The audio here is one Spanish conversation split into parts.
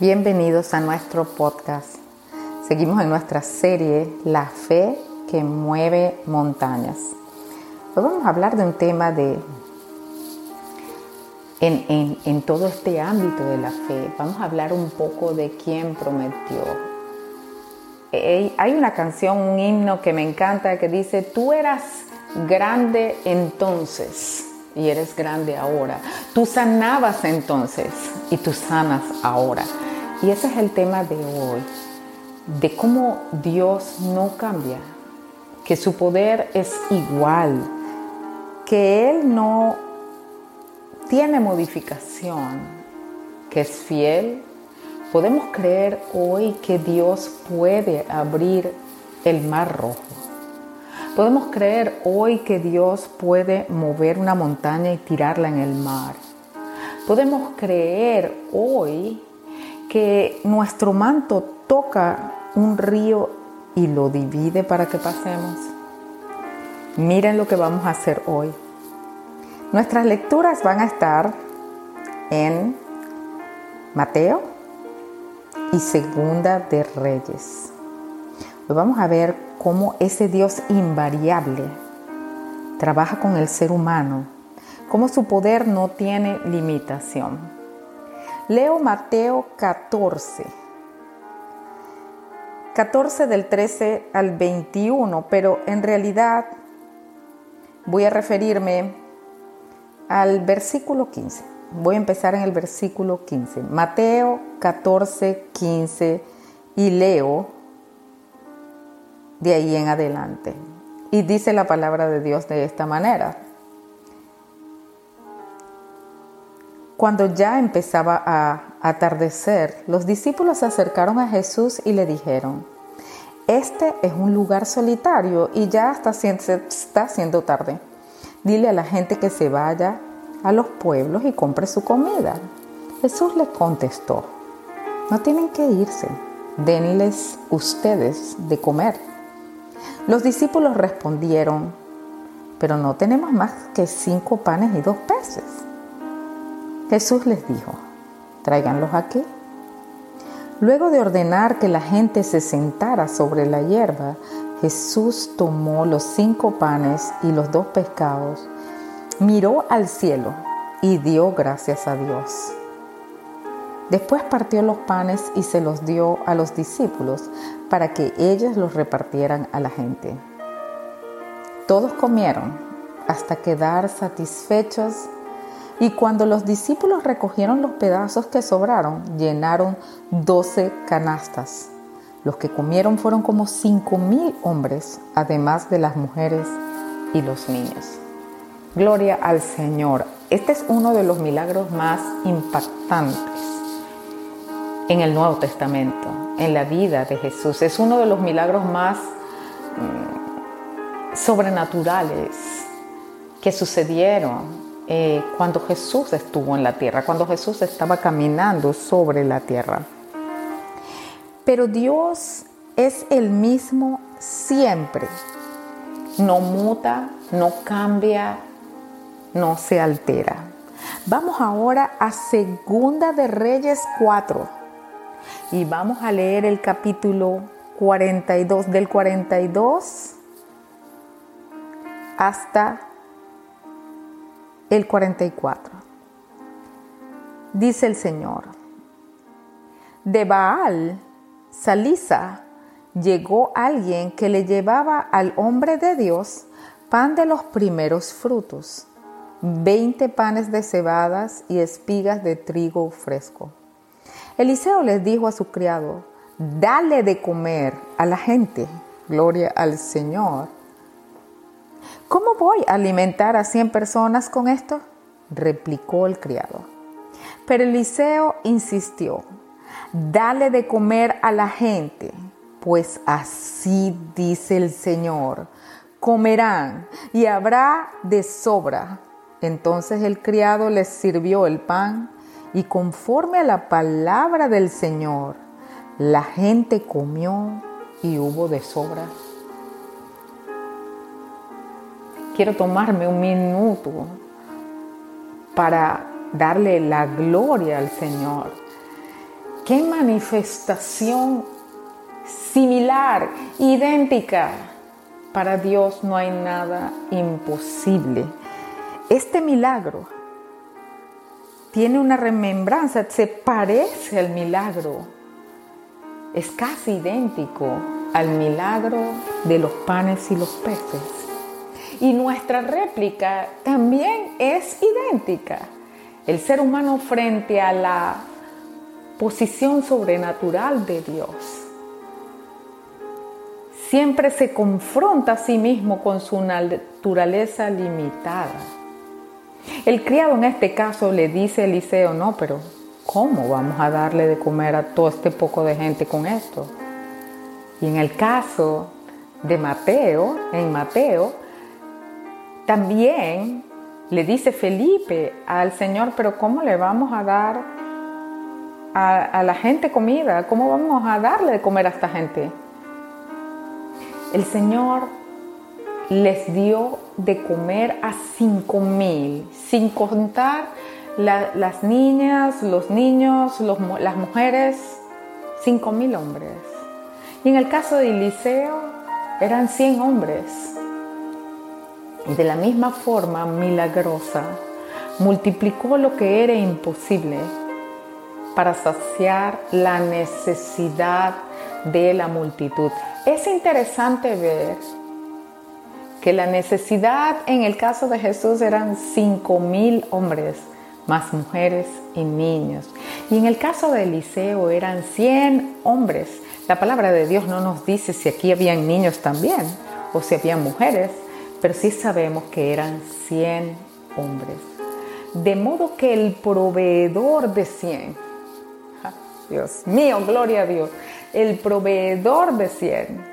Bienvenidos a nuestro podcast. Seguimos en nuestra serie La fe que mueve montañas. Hoy vamos a hablar de un tema de, en, en todo este ámbito de la fe, vamos a hablar un poco de quién prometió. Hay una canción, un himno que me encanta que dice, tú eras grande entonces y eres grande ahora. Tú sanabas entonces y tú sanas ahora. Y ese es el tema de hoy, de cómo Dios no cambia, que su poder es igual, que Él no tiene modificación, que es fiel. Podemos creer hoy que Dios puede abrir el mar rojo. Podemos creer hoy que Dios puede mover una montaña y tirarla en el mar. Podemos creer hoy que nuestro manto toca un río y lo divide para que pasemos. Miren lo que vamos a hacer hoy. Nuestras lecturas van a estar en Mateo y Segunda de Reyes. Hoy vamos a ver cómo ese Dios invariable trabaja con el ser humano, cómo su poder no tiene limitación. Leo Mateo 14. 14 del 13 al 21, pero en realidad voy a referirme al versículo 15. Voy a empezar en el versículo 15. Mateo 14, 15 y leo de ahí en adelante. Y dice la palabra de Dios de esta manera. Cuando ya empezaba a atardecer, los discípulos se acercaron a Jesús y le dijeron, este es un lugar solitario y ya está, está haciendo tarde. Dile a la gente que se vaya a los pueblos y compre su comida. Jesús les contestó, no tienen que irse, denles ustedes de comer. Los discípulos respondieron, pero no tenemos más que cinco panes y dos peces. Jesús les dijo, tráiganlos aquí. Luego de ordenar que la gente se sentara sobre la hierba, Jesús tomó los cinco panes y los dos pescados, miró al cielo y dio gracias a Dios. Después partió los panes y se los dio a los discípulos para que ellos los repartieran a la gente. Todos comieron hasta quedar satisfechos y cuando los discípulos recogieron los pedazos que sobraron, llenaron doce canastas. Los que comieron fueron como cinco mil hombres, además de las mujeres y los niños. Gloria al Señor. Este es uno de los milagros más impactantes en el Nuevo Testamento, en la vida de Jesús. Es uno de los milagros más mm, sobrenaturales que sucedieron eh, cuando Jesús estuvo en la tierra, cuando Jesús estaba caminando sobre la tierra. Pero Dios es el mismo siempre. No muta, no cambia, no se altera. Vamos ahora a Segunda de Reyes 4 y vamos a leer el capítulo 42 del 42 hasta el 44. Dice el Señor, de Baal, Salisa, llegó alguien que le llevaba al hombre de Dios pan de los primeros frutos, veinte panes de cebadas y espigas de trigo fresco. Eliseo les dijo a su criado, dale de comer a la gente, gloria al Señor. ¿Cómo voy a alimentar a 100 personas con esto? replicó el criado. Pero Eliseo insistió, dale de comer a la gente, pues así dice el Señor, comerán y habrá de sobra. Entonces el criado les sirvió el pan y conforme a la palabra del Señor, la gente comió y hubo de sobra quiero tomarme un minuto para darle la gloria al Señor. qué manifestación similar, idéntica. Para Dios no hay nada imposible. Este milagro tiene una remembranza, se parece al milagro. Es casi idéntico al milagro de los panes y los peces. Y nuestra réplica también es idéntica. El ser humano frente a la posición sobrenatural de Dios siempre se confronta a sí mismo con su naturaleza limitada. El criado en este caso le dice a Eliseo, no, pero ¿cómo vamos a darle de comer a todo este poco de gente con esto? Y en el caso de Mateo, en Mateo, también le dice Felipe al Señor, pero ¿cómo le vamos a dar a, la gente comida? ¿Cómo vamos a darle de comer a esta gente? el Señor les dio de comer a cinco mil, sin contar las niñas, los niños, las mujeres, cinco mil hombres. Y en el caso de Eliseo eran 100 hombres. De la misma forma milagrosa, multiplicó lo que era imposible para saciar la necesidad de la multitud. Es interesante ver que la necesidad en el caso de Jesús eran cinco mil hombres, más mujeres y niños. Y en el caso de Eliseo eran 100 hombres. La palabra de Dios no nos dice si aquí habían niños también o si habían mujeres, pero sí sabemos que eran 100 hombres. De modo que el proveedor de 100, Dios mío, gloria a Dios, el proveedor de 100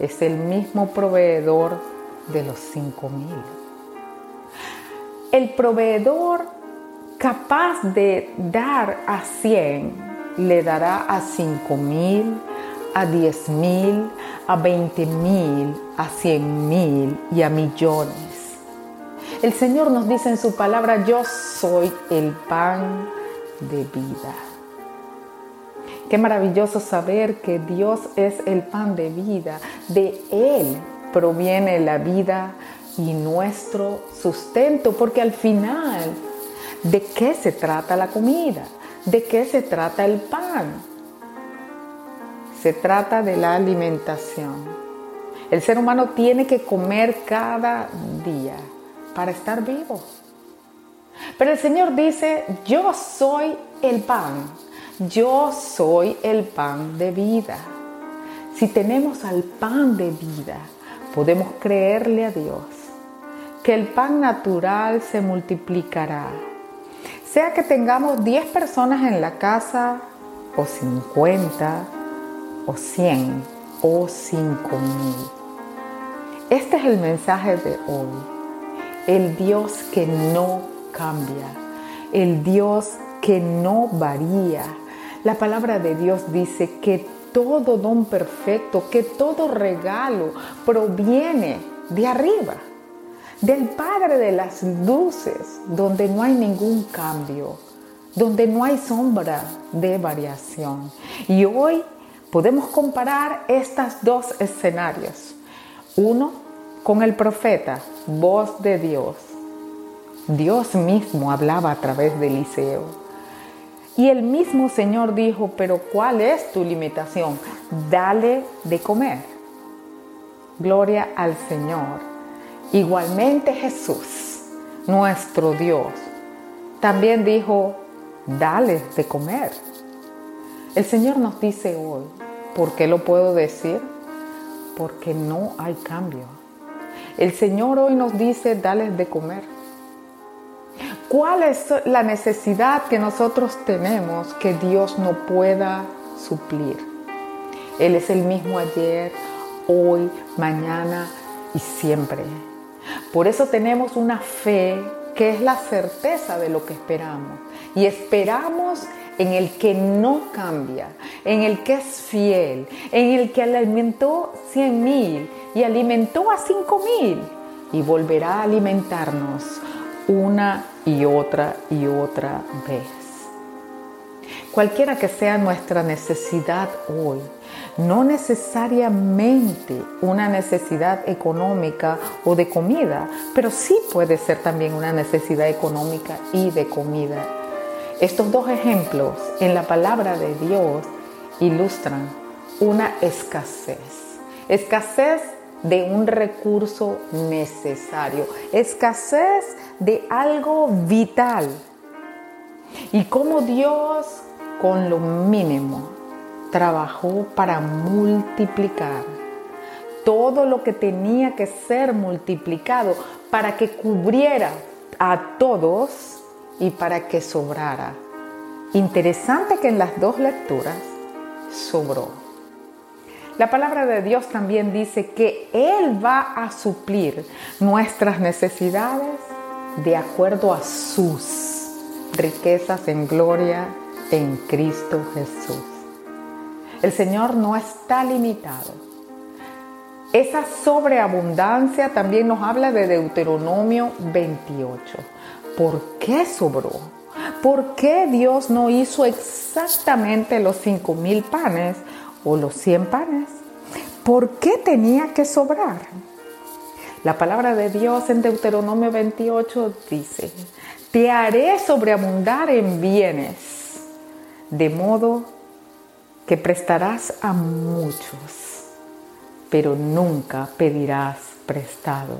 es el mismo proveedor de los 5000. El proveedor capaz de dar a 100 le dará a 5000, a 10000, a 20000, a 100000 y a millones. El Señor nos dice en su palabra, yo soy el pan de vida. Qué maravilloso saber que Dios es el pan de vida. De Él proviene la vida y nuestro sustento, porque al final, ¿de qué se trata la comida? ¿De qué se trata el pan? Se trata de la alimentación. El ser humano tiene que comer cada día para estar vivo. Pero el Señor dice, yo soy el pan yo soy el pan de vida. Si tenemos al pan de vida, podemos creerle a Dios que el pan natural se multiplicará. Sea que tengamos 10 personas en la casa, o 50, o 100, o 5 mil. Este es el mensaje de hoy. El Dios que no cambia, el Dios que no varía, la palabra de Dios dice que todo don perfecto, que todo regalo proviene de arriba, del Padre de las luces, donde no hay ningún cambio, donde no hay sombra de variación. Y hoy podemos comparar estos dos escenarios. Uno con el profeta, voz de Dios. Dios mismo hablaba a través de Eliseo y el mismo Señor dijo, pero ¿cuál es tu limitación? Dale de comer. Gloria al Señor. Igualmente Jesús, nuestro Dios, también dijo, dale de comer. El Señor nos dice hoy, ¿por qué lo puedo decir? Porque no hay cambio. El Señor hoy nos dice, dale de comer. ¿Cuál es la necesidad que nosotros tenemos que Dios no pueda suplir? Él es el mismo ayer, hoy, mañana y siempre. Por eso tenemos una fe es la certeza de lo que esperamos. Y esperamos en el que no cambia, en el que es fiel, en el que alimentó cien mil y alimentó a cinco mil y volverá a alimentarnos una y otra y otra vez. cualquiera que sea nuestra necesidad hoy, no necesariamente una necesidad económica o de comida, pero sí puede ser también una necesidad económica y de comida. Estos dos ejemplos en la palabra de Dios ilustran una escasez. Escasez de un recurso necesario, escasez de algo vital. Y cómo Dios con lo mínimo trabajó para multiplicar todo lo que tenía que ser multiplicado para que cubriera a todos y para que sobrara. Interesante que en las dos lecturas sobró. La palabra de Dios también dice que Él va a suplir nuestras necesidades de acuerdo a sus riquezas en gloria en Cristo Jesús. El Señor no está limitado. Esa sobreabundancia también nos habla de Deuteronomio 28. ¿Por qué sobró? ¿Por qué Dios no hizo exactamente los cinco mil panes o los 100 panes. ¿Por qué tenía que sobrar? La palabra de Dios en Deuteronomio 28 dice, te haré sobreabundar en bienes, de modo que prestarás a muchos, pero nunca pedirás prestado.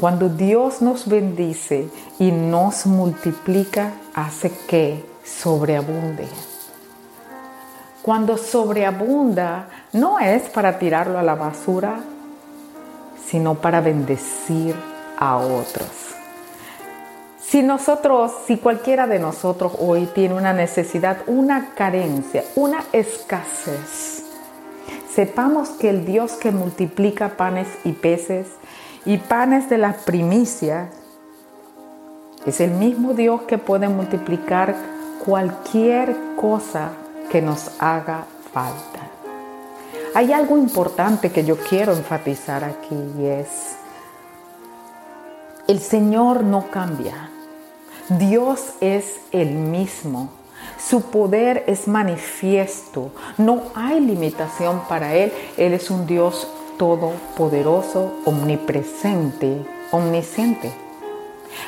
Cuando Dios nos bendice y nos multiplica, hace que sobreabunde. Cuando sobreabunda, no es para tirarlo a la basura, sino para bendecir a otros. Si nosotros, si cualquiera de nosotros hoy tiene una necesidad, una carencia, una escasez, sepamos que el Dios que multiplica panes y peces y panes de la primicia es el mismo Dios que puede multiplicar cualquier cosa que nos haga falta. Hay algo importante que yo quiero enfatizar aquí y es, el Señor no cambia. Dios es el mismo. Su poder es manifiesto. No hay limitación para Él. Él es un Dios todopoderoso, omnipresente, omnisciente.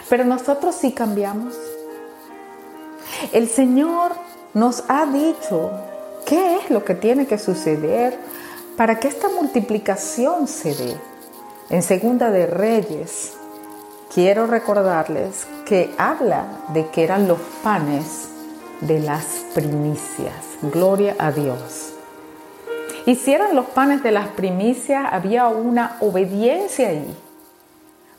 Pero nosotros sí cambiamos. El Señor nos ha dicho qué es lo que tiene que suceder para que esta multiplicación se dé. En Segunda de Reyes, quiero recordarles habla de que eran los panes de las primicias. Gloria a Dios. Si eran los panes de las primicias, había una obediencia ahí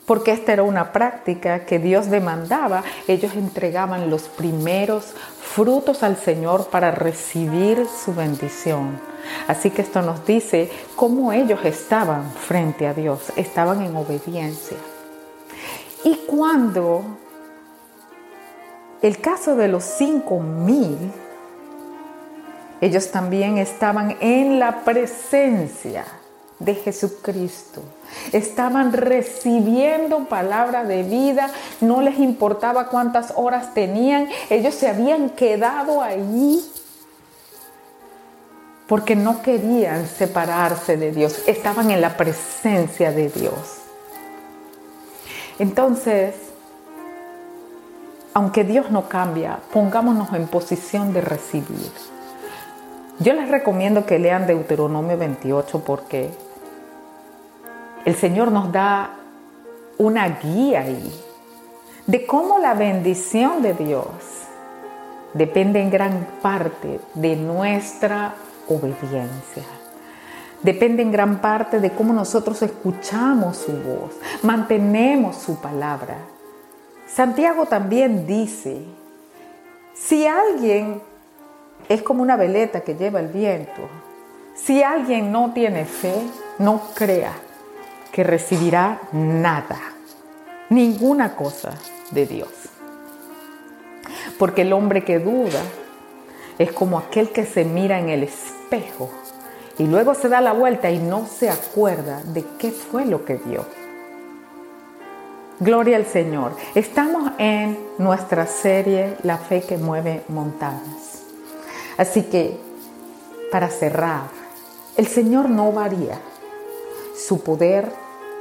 porque esta era una práctica que Dios demandaba. Ellos entregaban los primeros frutos al Señor para recibir su bendición. Así que esto nos dice cómo ellos estaban frente a Dios, estaban en obediencia. Y cuando el caso de los cinco mil, ellos también estaban en la presencia de Jesucristo. Estaban recibiendo palabra de vida, no les importaba cuántas horas tenían, ellos se habían quedado allí porque no querían separarse de Dios, estaban en la presencia de Dios. Entonces, aunque Dios no cambia, pongámonos en posición de recibir. Yo les recomiendo que lean Deuteronomio 28 porque el Señor nos da una guía ahí de cómo la bendición de Dios depende en gran parte de nuestra obediencia. Depende en gran parte de cómo nosotros escuchamos su voz, mantenemos su palabra. Santiago también dice, si alguien es como una veleta que lleva el viento, si alguien no tiene fe, no crea que recibirá nada, ninguna cosa de Dios. Porque el hombre que duda es como aquel que se mira en el espejo y luego se da la vuelta y no se acuerda de qué fue lo que vio. Gloria al Señor. Estamos en nuestra serie La fe que mueve montañas. Así que, para cerrar, el Señor no varía, su poder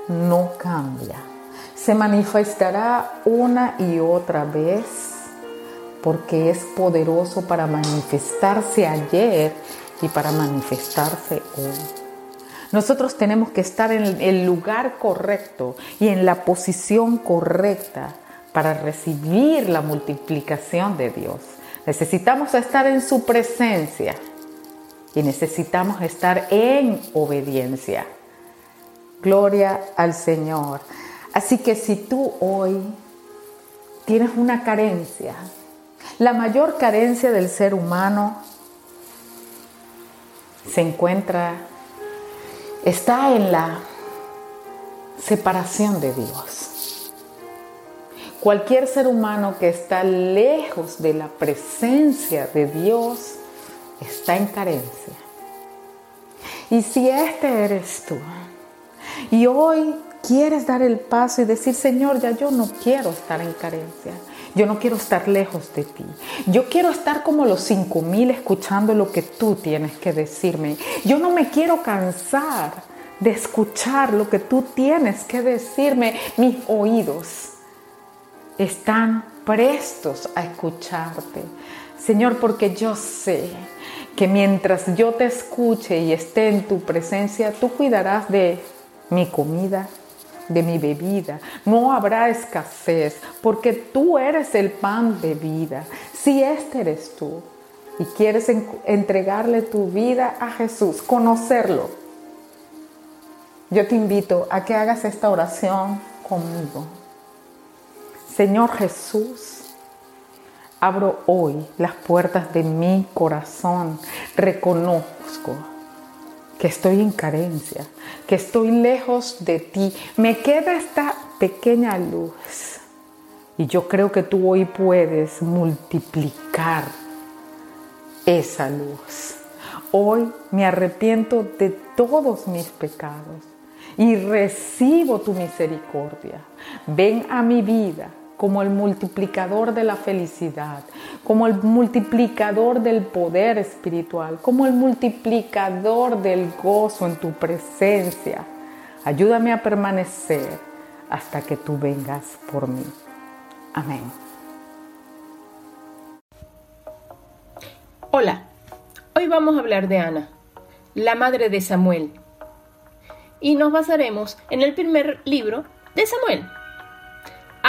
no cambia, se manifestará una y otra vez porque es poderoso para manifestarse ayer y para manifestarse hoy. Nosotros tenemos que estar en el lugar correcto y en la posición correcta para recibir la multiplicación de Dios. Necesitamos estar en su presencia y necesitamos estar en obediencia. Gloria al Señor. Así que si tú hoy tienes una carencia, la mayor carencia del ser humano se encuentra está en la separación de Dios. Cualquier ser humano que está lejos de la presencia de Dios está en carencia. Y si este eres tú, y hoy quieres dar el paso y decir, Señor, ya yo no quiero estar en carencia. Yo no quiero estar lejos de ti. Yo quiero estar como los cinco mil escuchando lo que tú tienes que decirme. Yo no me quiero cansar de escuchar lo que tú tienes que decirme. Mis oídos están prestos a escucharte. Señor, porque yo sé que mientras yo te escuche y esté en tu presencia, tú cuidarás de mi comida, de mi bebida. No habrá escasez, porque tú eres el pan de vida. Si este eres tú y quieres entregarle tu vida a Jesús, conocerlo, yo te invito a que hagas esta oración conmigo. Señor Jesús, abro hoy las puertas de mi corazón. Reconozco que estoy en carencia, que estoy lejos de ti. Me queda esta pequeña luz. Y yo creo que tú hoy puedes multiplicar esa luz. Hoy me arrepiento de todos mis pecados y recibo tu misericordia. Ven a mi vida como el multiplicador de la felicidad, como el multiplicador del poder espiritual, como el multiplicador del gozo en tu presencia. Ayúdame a permanecer hasta que tú vengas por mí. Amén. Hola, hoy vamos a hablar de Ana, la madre de Samuel. Y nos basaremos en el primer libro de Samuel.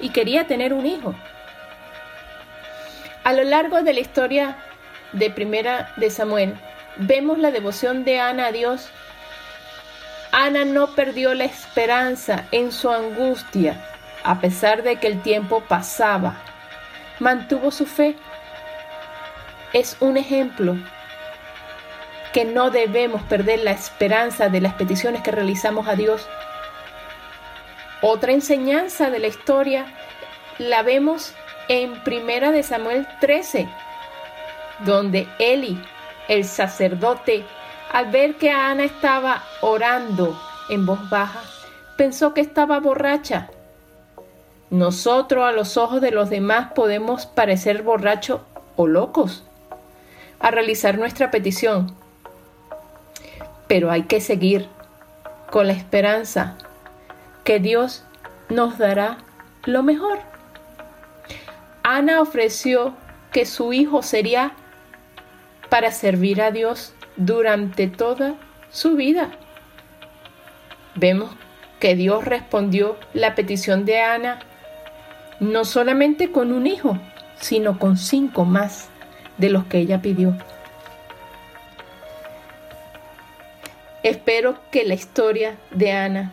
y quería tener un hijo. A lo largo de la historia de Primera de Samuel, vemos la devoción de Ana a Dios. Ana no perdió la esperanza en su angustia, a pesar de que el tiempo pasaba. Mantuvo su fe. Es un ejemplo que no debemos perder la esperanza de las peticiones que realizamos a Dios otra enseñanza de la historia la vemos en Primera de Samuel 13, donde Eli, el sacerdote, al ver que Ana estaba orando en voz baja, pensó que estaba borracha. Nosotros a los ojos de los demás podemos parecer borrachos o locos a realizar nuestra petición, pero hay que seguir con la esperanza que Dios nos dará lo mejor. Ana ofreció que su hijo sería para servir a Dios durante toda su vida. Vemos que Dios respondió la petición de Ana no solamente con un hijo, sino con cinco más de los que ella pidió. Espero que la historia de Ana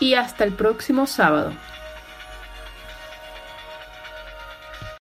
y hasta el próximo sábado.